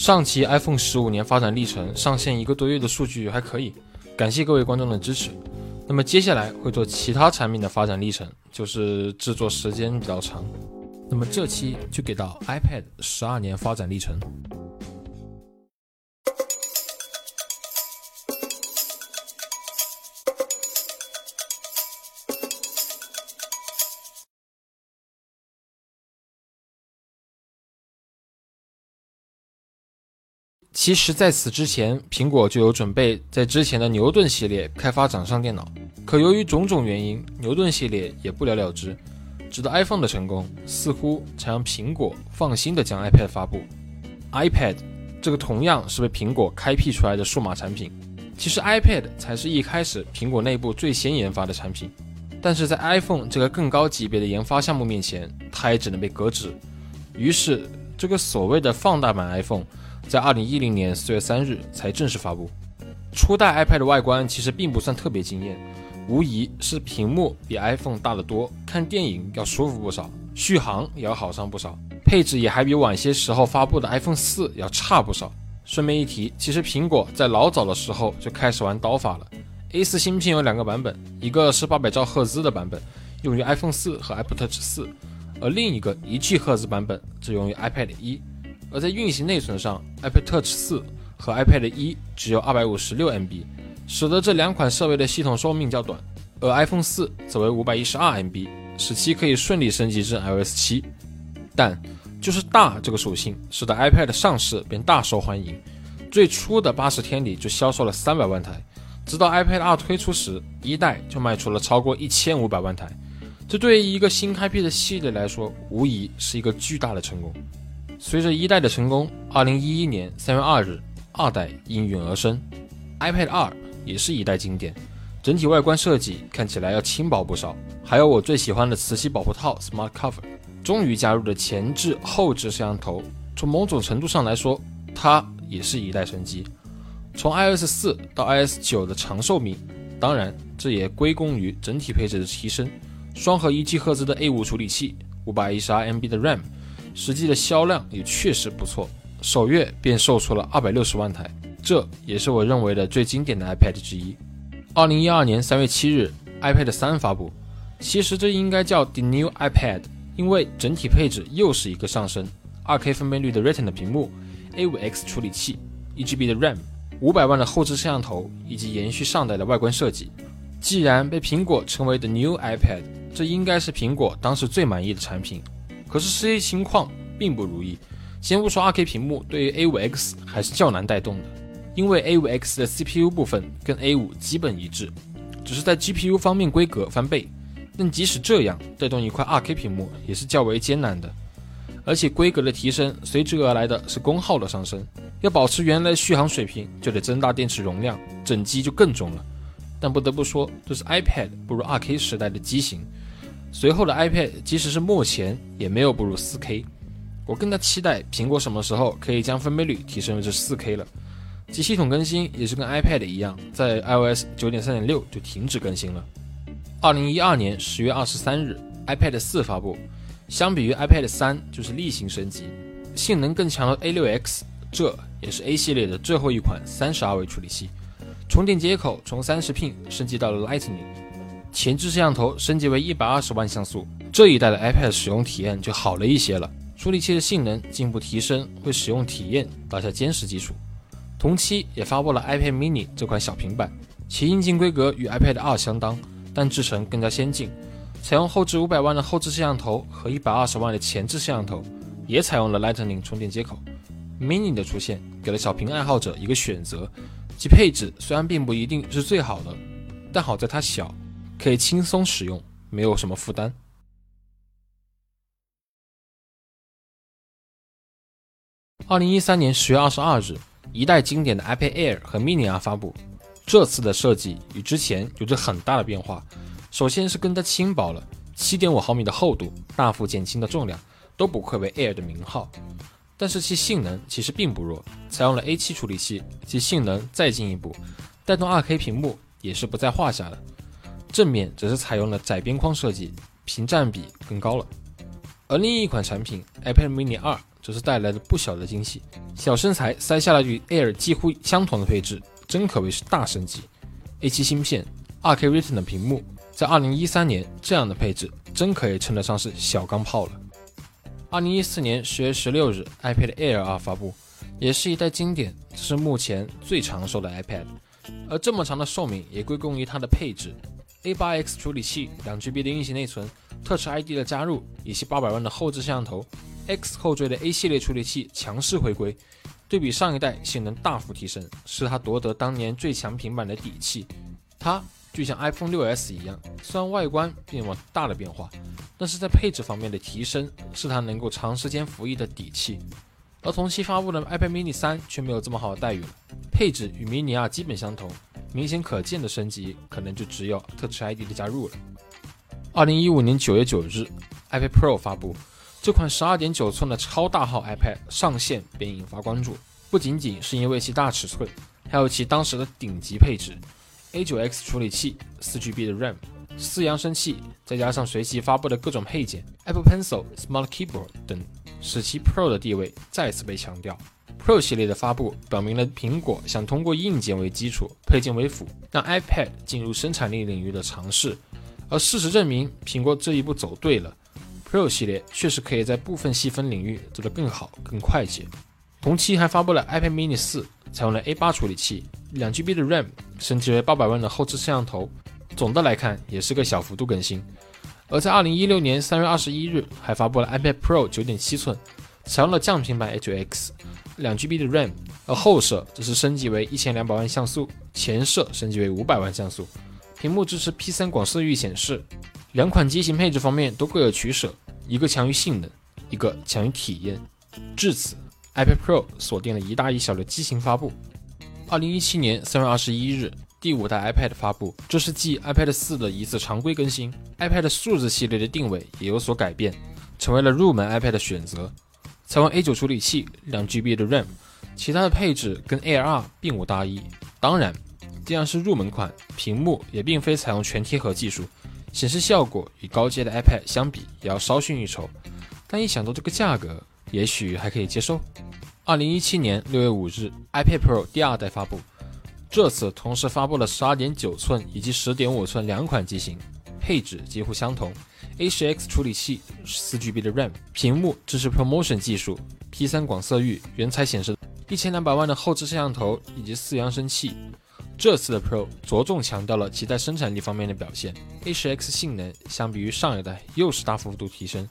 上期 iPhone 十五年发展历程上线一个多月的数据还可以，感谢各位观众的支持。那么接下来会做其他产品的发展历程，就是制作时间比较长。那么这期就给到 iPad 十二年发展历程。其实，在此之前，苹果就有准备在之前的牛顿系列开发掌上电脑，可由于种种原因，牛顿系列也不了了之。直到 iPhone 的成功，似乎才让苹果放心的将 iPad 发布。iPad 这个同样是被苹果开辟出来的数码产品，其实 iPad 才是一开始苹果内部最先研发的产品，但是在 iPhone 这个更高级别的研发项目面前，它也只能被搁置。于是，这个所谓的放大版 iPhone。在二零一零年四月三日才正式发布。初代 iPad 的外观其实并不算特别惊艳，无疑是屏幕比 iPhone 大得多，看电影要舒服不少，续航也要好上不少，配置也还比晚些时候发布的 iPhone 四要差不少。顺便一提，其实苹果在老早的时候就开始玩刀法了。A 四芯片有两个版本，一个是八百兆赫兹的版本，用于 iPhone 四和 Apple Touch 四，而另一个一 G 赫兹版本只用于 iPad 一。而在运行内存上，iPad Touch 4和 iPad 一只有256 MB，使得这两款设备的系统寿命较短。而 iPhone 4则为512 MB，使其可以顺利升级至 iOS 7。但就是大这个属性，使得 iPad 上市便大受欢迎。最初的80天里就销售了300万台，直到 iPad 2推出时，一代就卖出了超过1500万台。这对于一个新开辟的系列来说，无疑是一个巨大的成功。随着一代的成功，二零一一年三月二日，二代应运而生。iPad 二也是一代经典，整体外观设计看起来要轻薄不少，还有我最喜欢的磁吸保护套 Smart Cover，终于加入了前置、后置摄像头。从某种程度上来说，它也是一代神机。从 iOS 四到 iOS 九的长寿命，当然这也归功于整体配置的提升。双核一 G 赫兹的 A 五处理器，五百一十二 MB 的 RAM。实际的销量也确实不错，首月便售出了二百六十万台，这也是我认为的最经典的 iPad 之一。二零一二年三月七日，iPad 三发布，其实这应该叫 The New iPad，因为整体配置又是一个上升，二 K 分辨率的 Retina 屏幕，A 五 X 处理器，一 GB 的 RAM，五百万的后置摄像头，以及延续上代的外观设计。既然被苹果称为 The New iPad，这应该是苹果当时最满意的产品。可是实际情况并不如意。先不说 2K 屏幕，对于 A5X 还是较难带动的，因为 A5X 的 CPU 部分跟 A5 基本一致，只是在 GPU 方面规格翻倍。但即使这样，带动一块 2K 屏幕也是较为艰难的。而且规格的提升随之而来的是功耗的上升，要保持原来续航水平，就得增大电池容量，整机就更重了。但不得不说，这是 iPad 不如 2K 时代的机型。随后的 iPad 即使是目前也没有步入 4K，我更加期待苹果什么时候可以将分辨率提升至 4K 了。其系统更新也是跟 iPad 一样，在 iOS 9.3.6就停止更新了。2012年10月23日，iPad 4发布，相比于 iPad 3就是例行升级，性能更强的 A6X，这也是 A 系列的最后一款32位处理器，充电接口从 30pin 升级到了 Lightning。前置摄像头升级为一百二十万像素，这一代的 iPad 使用体验就好了一些了。处理器的性能进一步提升，为使用体验打下坚实基础。同期也发布了 iPad Mini 这款小平板，其硬件规格与 iPad 二相当，但制程更加先进，采用后置五百万的后置摄像头和一百二十万的前置摄像头，也采用了 Lightning 充电接口。Mini 的出现给了小屏爱好者一个选择，其配置虽然并不一定是最好的，但好在它小。可以轻松使用，没有什么负担。二零一三年十月二十二日，一代经典的 iPad Air 和 Mini R 发布。这次的设计与之前有着很大的变化。首先是更加轻薄了，七点五毫米的厚度，大幅减轻的重量，都不愧为 Air 的名号。但是其性能其实并不弱，采用了 A 七处理器，其性能再进一步，带动二 K 屏幕也是不在话下的。正面则是采用了窄边框设计，屏占比更高了。而另一款产品 iPad Mini 2则是带来了不小的惊喜。小身材塞下了与 Air 几乎相同的配置，真可谓是大升级。A7 芯片，2K Retina 屏幕，在2013年这样的配置，真可以称得上是小钢炮了。2014年10月16日，iPad Air 2发布，也是一代经典，是目前最长寿的 iPad。而这么长的寿命也归功于它的配置：A8X 处理器、2GB 的运行内存、Touch ID 的加入，以及800万的后置摄像头。X 后缀的 A 系列处理器强势回归，对比上一代性能大幅提升，是它夺得当年最强平板的底气。它就像 iPhone 6s 一样，虽然外观并没有大的变化，但是在配置方面的提升，是它能够长时间服役的底气。而同期发布的 iPad mini 3却没有这么好的待遇了，配置与 mini 2基本相同，明显可见的升级可能就只有 Touch ID 的加入了。二零一五年九月九日，iPad Pro 发布，这款十二点九寸的超大号 iPad 上线便引发关注，不仅仅是因为其大尺寸，还有其当时的顶级配置：A9X 处理器、四 GB 的 RAM、四扬声器，再加上随即发布的各种配件，Apple Pencil、Smart Keyboard 等。使其 Pro 的地位再次被强调。Pro 系列的发布表明了苹果想通过硬件为基础、配件为辅，让 iPad 进入生产力领域的尝试。而事实证明，苹果这一步走对了。Pro 系列确实可以在部分细分领域做得更好、更快捷。同期还发布了 iPad mini 4，采用了 A8 处理器，2GB 的 RAM，升级为800万的后置摄像头。总的来看，也是个小幅度更新。而在二零一六年三月二十一日，还发布了 iPad Pro 九点七寸，采用了降频版 H X 两 GB 的 RAM，而后摄则是升级为一千两百万像素，前摄升级为五百万像素，屏幕支持 P3 广色域显示。两款机型配置方面都各有取舍，一个强于性能，一个强于体验。至此，iPad Pro 锁定了一大一小的机型发布。二零一七年三月二十一日。第五代 iPad 发布，这是继 iPad 四的一次常规更新。iPad 数字系列的定位也有所改变，成为了入门 iPad 的选择。采用 A9 处理器，两 GB 的 RAM，其他的配置跟 Air 二并无大异。当然，既然是入门款，屏幕也并非采用全贴合技术，显示效果与高阶的 iPad 相比也要稍逊一筹。但一想到这个价格，也许还可以接受。二零一七年六月五日，iPad Pro 第二代发布。这次同时发布了十二点九寸以及十点五寸两款机型，配置几乎相同，A10X 处理器，四 GB 的 RAM，屏幕支持 ProMotion 技术，P3 广色域，原彩显示，一千两百万的后置摄像头以及四扬声器。这次的 Pro 着重强调了其在生产力方面的表现，A10X 性能相比于上一代又是大幅度提升。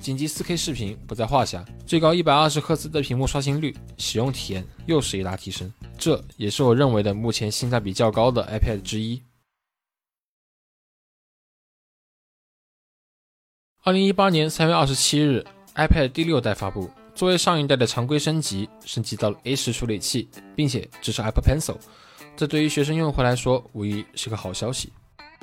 紧急 4K 视频不在话下，最高一百二十赫兹的屏幕刷新率，使用体验又是一大提升。这也是我认为的目前性价比较高的 iPad 之一。2018年3月27日，iPad 第六代发布，作为上一代的常规升级，升级到了 A10 处理器，并且支持 Apple Pencil，这对于学生用户来说无疑是个好消息。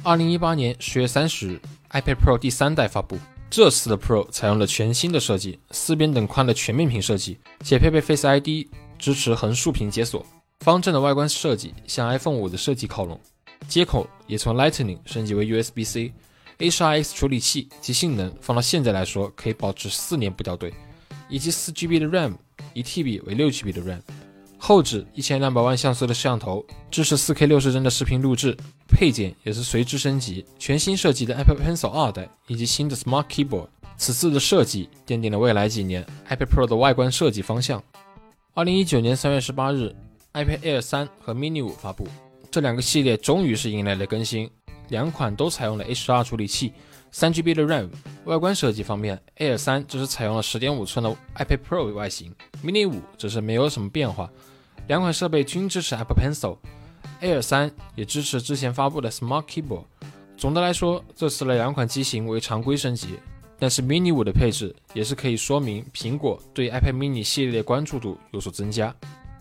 2018年10月30日，iPad Pro 第三代发布。这次的 Pro 采用了全新的设计，四边等宽的全面屏设计，且配备 Face ID，支持横竖屏解锁。方正的外观设计向 iPhone 五的设计靠拢，接口也从 Lightning 升级为 USB-C。H2X 处理器及性能放到现在来说，可以保持四年不掉队，以及 4GB 的 RAM，一 TB 为 6GB 的 RAM。后置一千两百万像素的摄像头，支持 4K 六十帧的视频录制，配件也是随之升级。全新设计的 Apple Pencil 二代以及新的 Smart Keyboard，此次的设计奠定了未来几年 iPad Pro 的外观设计方向。二零一九年三月十八日，iPad Air 三和 Mini 五发布，这两个系列终于是迎来了更新，两款都采用了 A 十二处理器，三 GB 的 RAM。外观设计方面，Air 三只是采用了十点五寸的 iPad Pro 外形，Mini 五则是没有什么变化。两款设备均支持 Apple Pencil，Air 三也支持之前发布的 Smart Keyboard。总的来说，这次的两款机型为常规升级，但是 Mini 五的配置也是可以说明苹果对 iPad Mini 系列的关注度有所增加。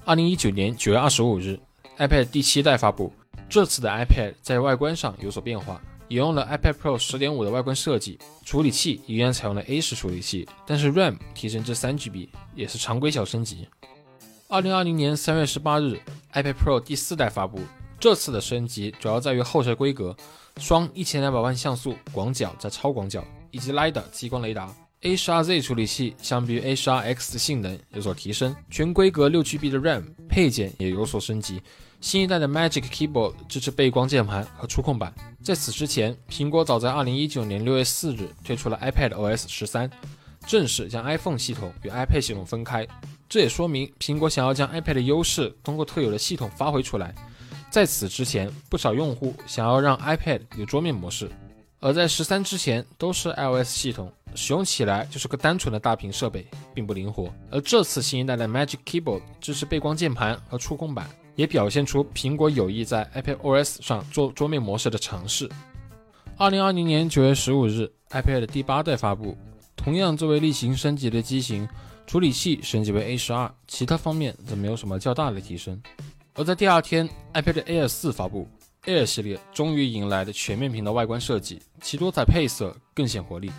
二零一九年九月二十五日，iPad 第七代发布，这次的 iPad 在外观上有所变化，引用了 iPad Pro 十点五的外观设计，处理器依然采用了 A 十处理器，但是 RAM 提升至三 GB，也是常规小升级。二零二零年三月十八日，iPad Pro 第四代发布。这次的升级主要在于后摄规格，双一千两百万像素广角加超广角，以及 LiDAR 激光雷达。A12Z 处理器相比于 A12X 的性能有所提升，全规格 6GB 的 RAM 配件也有所升级。新一代的 Magic Keyboard 支持背光键盘和触控板。在此之前，苹果早在2019年6月4日推出了 iPad OS 13，正式将 iPhone 系统与 iPad 系统分开。这也说明苹果想要将 iPad 的优势通过特有的系统发挥出来。在此之前，不少用户想要让 iPad 有桌面模式。而在十三之前都是 iOS 系统，使用起来就是个单纯的大屏设备，并不灵活。而这次新一代的 Magic Keyboard 支持背光键盘和触控板，也表现出苹果有意在 iPadOS 上做桌面模式的尝试。二零二零年九月十五日，iPad 第八代发布，同样作为例行升级的机型，处理器升级为 A 十二，其他方面则没有什么较大的提升。而在第二天，iPad Air 四发布。Air 系列终于迎来了全面屏的外观设计，其多彩配色更显活力。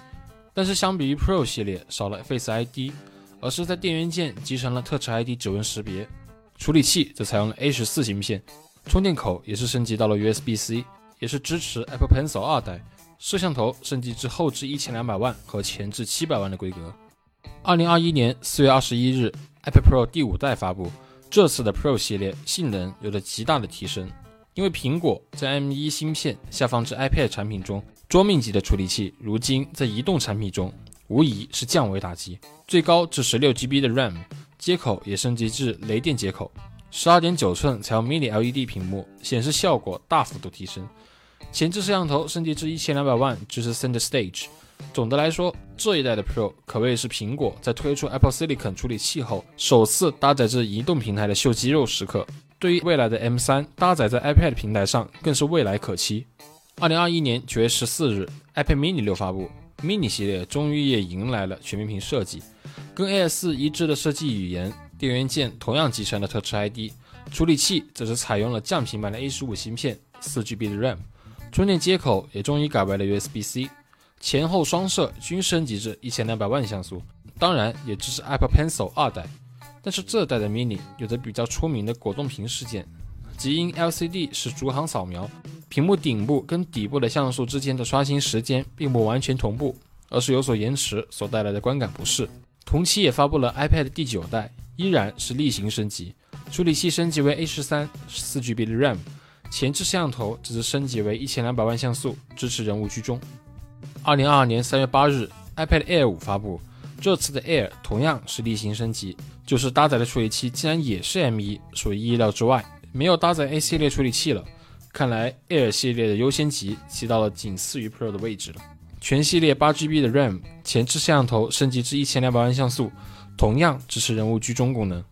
但是相比于 Pro 系列少了 Face ID，而是在电源键集成了 Touch ID 指纹识别。处理器则采用了 A 十四芯片，充电口也是升级到了 USB-C，也是支持 Apple Pencil 二代。摄像头升级至后置一千两百万和前置七百万的规格。二零二一年四月二十一日，iPad Pro 第五代发布，这次的 Pro 系列性能有着极大的提升。因为苹果在 M1 芯片下放至 iPad 产品中，桌面级的处理器如今在移动产品中无疑是降维打击。最高至 16GB 的 RAM 接口也升级至雷电接口，12.9寸采用 Mini LED 屏幕，显示效果大幅度提升。前置摄像头升级至1200万，支持 Center Stage。总的来说，这一代的 Pro 可谓是苹果在推出 Apple Silicon 处理器后首次搭载至移动平台的秀肌肉时刻。对于未来的 M3 搭载在 iPad 平台上，更是未来可期。二零二一年九月十四日，iPad Mini 六发布，Mini 系列终于也迎来了全面屏设计，跟 Air 四一致的设计语言，电源键同样集成了 Touch ID，处理器则是采用了降频版的 A 十五芯片，四 GB 的 RAM，充电接口也终于改为了 USB-C，前后双摄均升级至一千两百万像素，当然也支持 Apple Pencil 二代。但是这代的 mini 有着比较出名的果冻屏事件，即因 LCD 是逐行扫描，屏幕顶部跟底部的像素之间的刷新时间并不完全同步，而是有所延迟所带来的观感不适。同期也发布了 iPad 第九代，依然是例行升级，处理器升级为 A 十三，四 GB 的 RAM，前置摄像头只是升级为一千两百万像素，支持人物居中。二零二二年三月八日，iPad Air 五发布。这次的 Air 同样是例行升级，就是搭载的处理器竟然也是 M1，属于意料之外，没有搭载 A 系列处理器了。看来 Air 系列的优先级提到了仅次于 Pro 的位置了。全系列 8GB 的 RAM，前置摄像头升级至1200万像素，同样支持人物居中功能。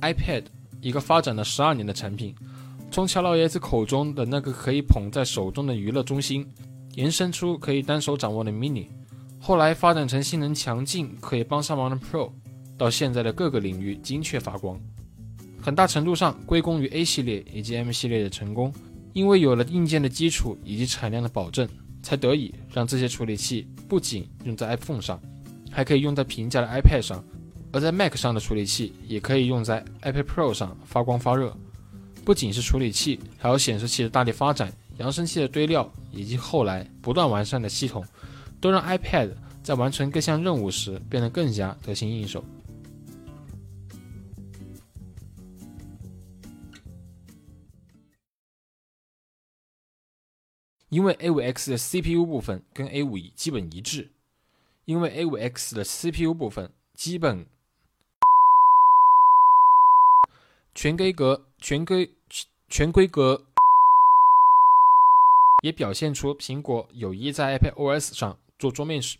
iPad，一个发展了十二年的产品，从乔老爷子口中的那个可以捧在手中的娱乐中心，延伸出可以单手掌握的 Mini，后来发展成性能强劲、可以帮上忙的 Pro，到现在的各个领域精确发光，很大程度上归功于 A 系列以及 M 系列的成功，因为有了硬件的基础以及产量的保证，才得以让这些处理器不仅用在 iPhone 上，还可以用在平价的 iPad 上。而在 Mac 上的处理器也可以用在 iPad Pro 上发光发热。不仅是处理器，还有显示器的大力发展、扬声器的堆料，以及后来不断完善的系统，都让 iPad 在完成各项任务时变得更加得心应手。因为 A5X 的 CPU 部分跟 A5 基本一致，因为 A5X 的 CPU 部分基本。全规格、全规、全规格，也表现出苹果有意在 iPad OS 上做桌面时。